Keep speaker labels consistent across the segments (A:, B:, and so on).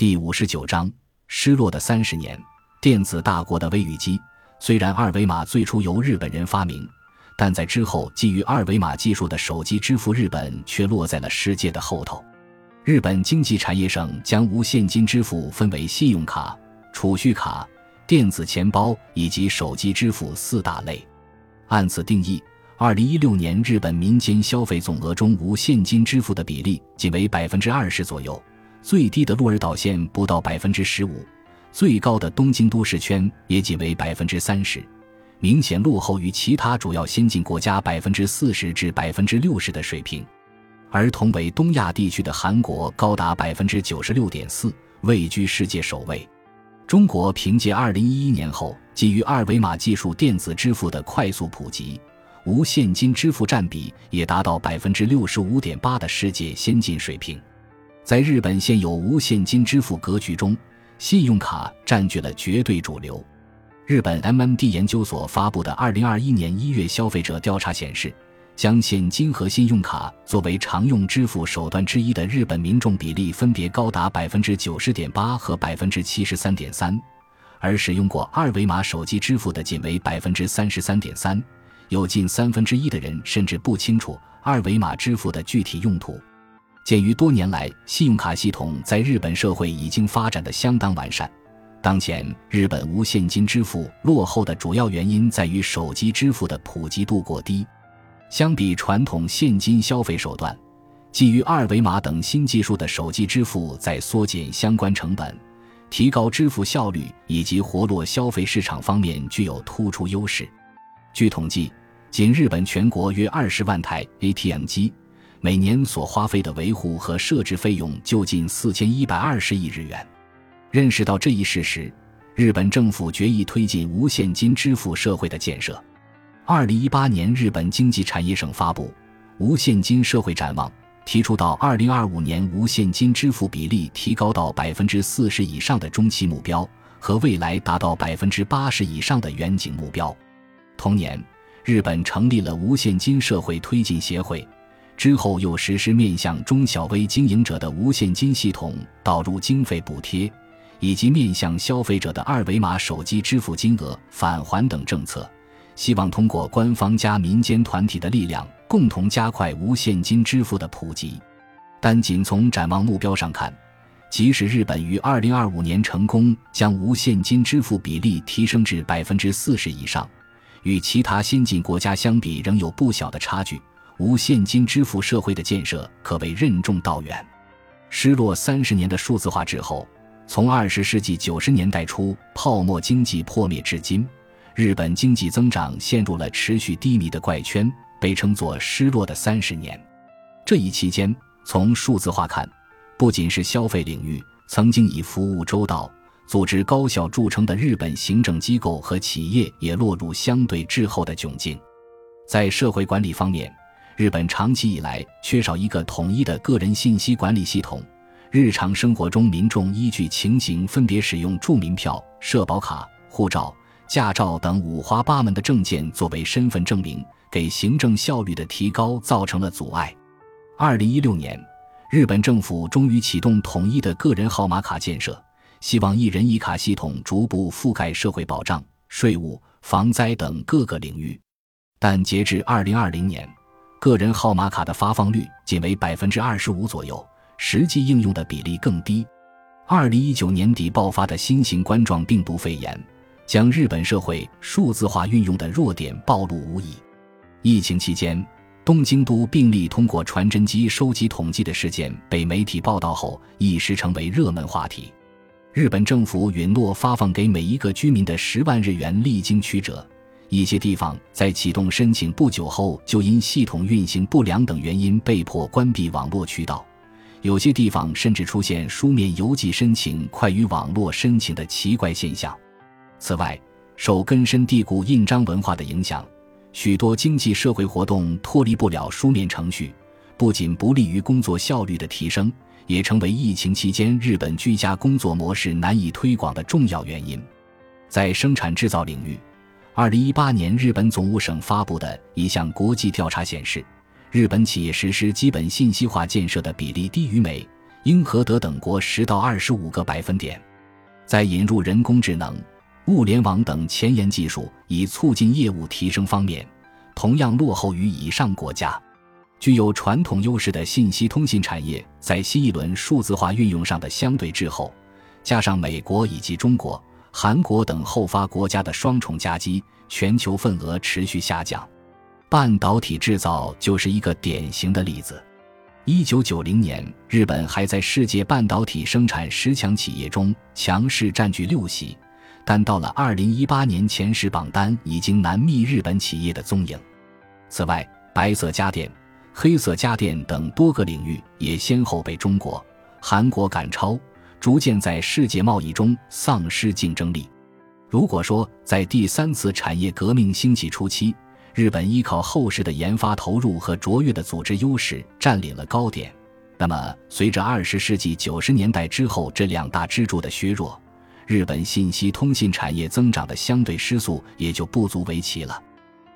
A: 第五十九章失落的三十年。电子大国的微语机，虽然二维码最初由日本人发明，但在之后基于二维码技术的手机支付，日本却落在了世界的后头。日本经济产业省将无现金支付分为信用卡、储蓄卡、电子钱包以及手机支付四大类。按此定义，二零一六年日本民间消费总额中无现金支付的比例仅为百分之二十左右。最低的鹿儿岛县不到百分之十五，最高的东京都市圈也仅为百分之三十，明显落后于其他主要先进国家百分之四十至百分之六十的水平。而同为东亚地区的韩国高达百分之九十六点四，位居世界首位。中国凭借二零一一年后基于二维码技术电子支付的快速普及，无现金支付占比也达到百分之六十五点八的世界先进水平。在日本现有无现金支付格局中，信用卡占据了绝对主流。日本 MMD 研究所发布的2021年1月消费者调查显示，将现金和信用卡作为常用支付手段之一的日本民众比例分别高达90.8%和73.3%，而使用过二维码手机支付的仅为33.3%，有近三分之一的人甚至不清楚二维码支付的具体用途。鉴于多年来信用卡系统在日本社会已经发展的相当完善，当前日本无现金支付落后的主要原因在于手机支付的普及度过低。相比传统现金消费手段，基于二维码等新技术的手机支付在缩减相关成本、提高支付效率以及活络消费市场方面具有突出优势。据统计，仅日本全国约二十万台 ATM 机。每年所花费的维护和设置费用就近四千一百二十亿日元。认识到这一事实，日本政府决议推进无现金支付社会的建设。二零一八年，日本经济产业省发布《无现金社会展望》，提出到二零二五年无现金支付比例提高到百分之四十以上的中期目标和未来达到百分之八十以上的远景目标。同年，日本成立了无现金社会推进协会。之后又实施面向中小微经营者的无现金系统导入经费补贴，以及面向消费者的二维码手机支付金额返还等政策，希望通过官方加民间团体的力量，共同加快无现金支付的普及。但仅从展望目标上看，即使日本于二零二五年成功将无现金支付比例提升至百分之四十以上，与其他先进国家相比仍有不小的差距。无现金支付社会的建设可谓任重道远。失落三十年的数字化之后，从二十世纪九十年代初泡沫经济破灭至今，日本经济增长陷入了持续低迷的怪圈，被称作“失落的三十年”。这一期间，从数字化看，不仅是消费领域，曾经以服务周到、组织高效著称的日本行政机构和企业也落入相对滞后的窘境。在社会管理方面，日本长期以来缺少一个统一的个人信息管理系统，日常生活中民众依据情形分别使用住民票、社保卡、护照、驾照等五花八门的证件作为身份证明，给行政效率的提高造成了阻碍。二零一六年，日本政府终于启动统一的个人号码卡建设，希望一人一卡系统逐步覆盖社会保障、税务、防灾等各个领域，但截至二零二零年。个人号码卡的发放率仅为百分之二十五左右，实际应用的比例更低。二零一九年底爆发的新型冠状病毒肺炎，将日本社会数字化运用的弱点暴露无遗。疫情期间，东京都病例通过传真机收集统计的事件被媒体报道后，一时成为热门话题。日本政府允诺发放给每一个居民的十万日元历经曲折。一些地方在启动申请不久后，就因系统运行不良等原因被迫关闭网络渠道；有些地方甚至出现书面邮寄申请快于网络申请的奇怪现象。此外，受根深蒂固印章文化的影响，许多经济社会活动脱离不了书面程序，不仅不利于工作效率的提升，也成为疫情期间日本居家工作模式难以推广的重要原因。在生产制造领域。二零一八年，日本总务省发布的一项国际调查显示，日本企业实施基本信息化建设的比例低于美、英和德等国十到二十五个百分点。在引入人工智能、物联网等前沿技术以促进业务提升方面，同样落后于以上国家。具有传统优势的信息通信产业在新一轮数字化运用上的相对滞后，加上美国以及中国、韩国等后发国家的双重夹击，全球份额持续下降。半导体制造就是一个典型的例子。一九九零年，日本还在世界半导体生产十强企业中强势占据六席，但到了二零一八年，前十榜单已经难觅日本企业的踪影。此外，白色家电、黑色家电等多个领域也先后被中国、韩国赶超，逐渐在世界贸易中丧失竞争力。如果说在第三次产业革命兴起初期，日本依靠后世的研发投入和卓越的组织优势占领了高点。那么，随着二十世纪九十年代之后这两大支柱的削弱，日本信息通信产业增长的相对失速也就不足为奇了。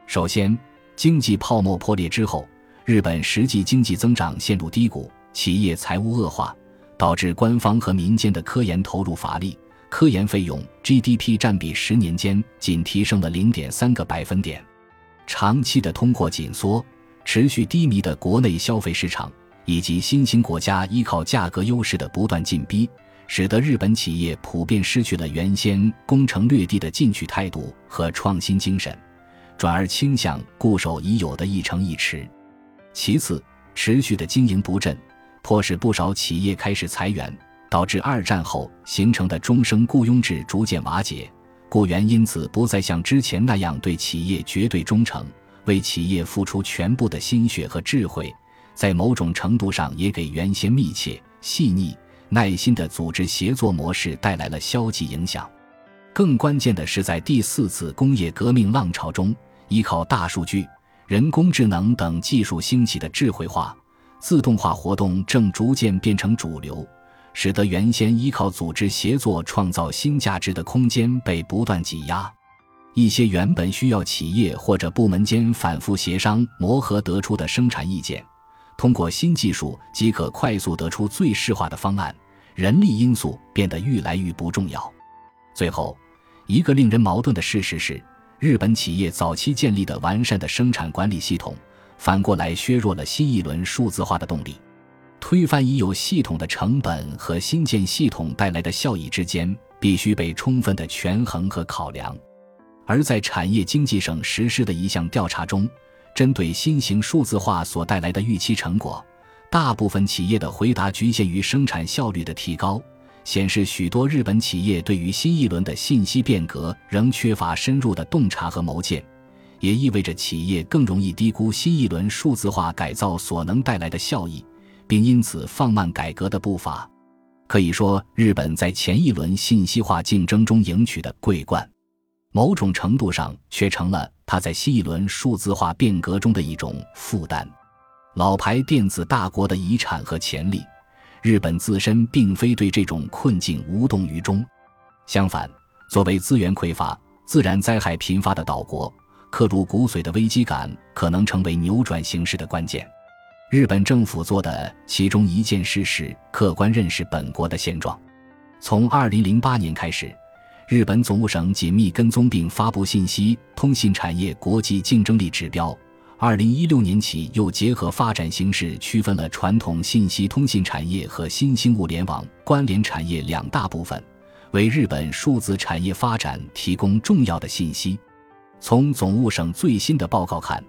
A: 首先，经济泡沫破裂之后，日本实际经济增长陷入低谷，企业财务恶化，导致官方和民间的科研投入乏力，科研费用 GDP 占比十年间仅提升了零点三个百分点。长期的通货紧缩、持续低迷的国内消费市场，以及新兴国家依靠价格优势的不断进逼，使得日本企业普遍失去了原先攻城略地的进取态度和创新精神，转而倾向固守已有的一城一池。其次，持续的经营不振，迫使不少企业开始裁员，导致二战后形成的终生雇佣制逐渐瓦解。雇员因此不再像之前那样对企业绝对忠诚，为企业付出全部的心血和智慧，在某种程度上也给原先密切、细腻、耐心的组织协作模式带来了消极影响。更关键的是，在第四次工业革命浪潮中，依靠大数据、人工智能等技术兴起的智慧化、自动化活动正逐渐变成主流。使得原先依靠组织协作创造新价值的空间被不断挤压，一些原本需要企业或者部门间反复协商磨合得出的生产意见，通过新技术即可快速得出最适化的方案，人力因素变得愈来愈不重要。最后，一个令人矛盾的事实是，日本企业早期建立的完善的生产管理系统，反过来削弱了新一轮数字化的动力。推翻已有系统的成本和新建系统带来的效益之间必须被充分的权衡和考量。而在产业经济省实施的一项调查中，针对新型数字化所带来的预期成果，大部分企业的回答局限于生产效率的提高，显示许多日本企业对于新一轮的信息变革仍缺乏深入的洞察和谋见，也意味着企业更容易低估新一轮数字化改造所能带来的效益。并因此放慢改革的步伐，可以说，日本在前一轮信息化竞争中赢取的桂冠，某种程度上却成了它在新一轮数字化变革中的一种负担。老牌电子大国的遗产和潜力，日本自身并非对这种困境无动于衷。相反，作为资源匮乏、自然灾害频发的岛国，刻入骨髓的危机感可能成为扭转形势的关键。日本政府做的其中一件事是客观认识本国的现状。从2008年开始，日本总务省紧密跟踪并发布信息通信产业国际竞争力指标。2016年起，又结合发展形势区分了传统信息通信产业和新兴物联网关联产业两大部分，为日本数字产业发展提供重要的信息。从总务省最新的报告看。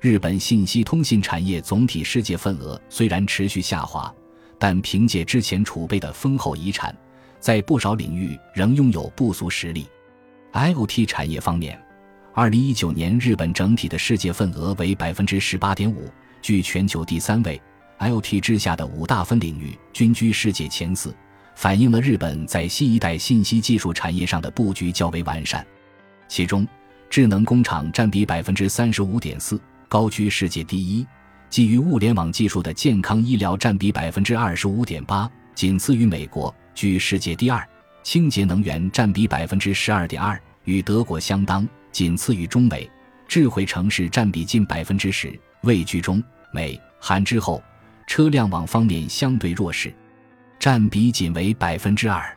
A: 日本信息通信产业总体世界份额虽然持续下滑，但凭借之前储备的丰厚遗产，在不少领域仍拥有不俗实力。IoT 产业方面，二零一九年日本整体的世界份额为百分之十八点五，居全球第三位。IoT 之下的五大分领域均居世界前四，反映了日本在新一代信息技术产业上的布局较为完善。其中，智能工厂占比百分之三十五点四。高居世界第一，基于物联网技术的健康医疗占比百分之二十五点八，仅次于美国，居世界第二；清洁能源占比百分之十二点二，与德国相当，仅次于中美；智慧城市占比近百分之十，位居中美韩之后。车辆网方面相对弱势。占比仅为百分之二。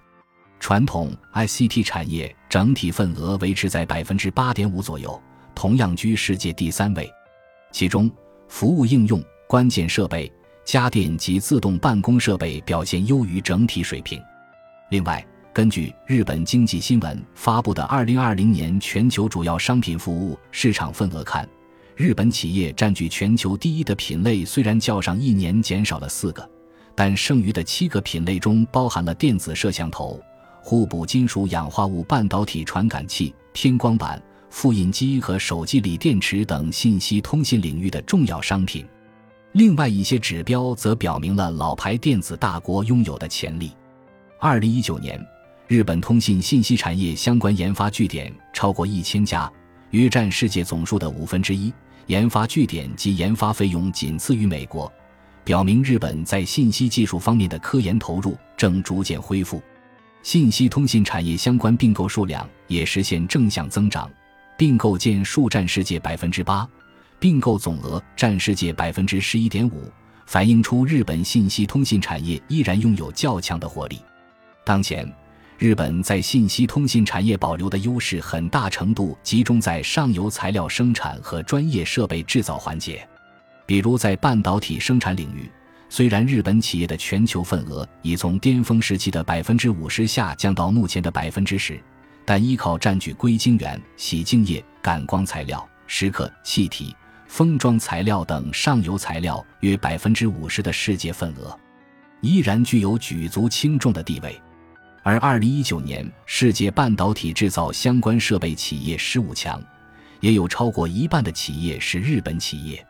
A: 传统 ICT 产业整体份额维持在百分之八点五左右，同样居世界第三位。其中，服务应用、关键设备、家电及自动办公设备表现优于整体水平。另外，根据日本经济新闻发布的二零二零年全球主要商品服务市场份额看，日本企业占据全球第一的品类虽然较上一年减少了四个，但剩余的七个品类中包含了电子摄像头。互补金属氧化物半导体传感器、偏光板、复印机和手机锂电池等信息通信领域的重要商品。另外一些指标则表明了老牌电子大国拥有的潜力。二零一九年，日本通信信息产业相关研发据点超过一千家，约占世界总数的五分之一。研发据点及研发费用仅次于美国，表明日本在信息技术方面的科研投入正逐渐恢复。信息通信产业相关并购数量也实现正向增长，并购件数占世界百分之八，并购总额占世界百分之十一点五，反映出日本信息通信产业依然拥有较强的活力。当前，日本在信息通信产业保留的优势很大程度集中在上游材料生产和专业设备制造环节，比如在半导体生产领域。虽然日本企业的全球份额已从巅峰时期的百分之五十下降到目前的百分之十，但依靠占据硅晶圆、洗净液、感光材料、蚀刻、气体、封装材料等上游材料约百分之五十的世界份额，依然具有举足轻重的地位。而二零一九年世界半导体制造相关设备企业十五强，也有超过一半的企业是日本企业。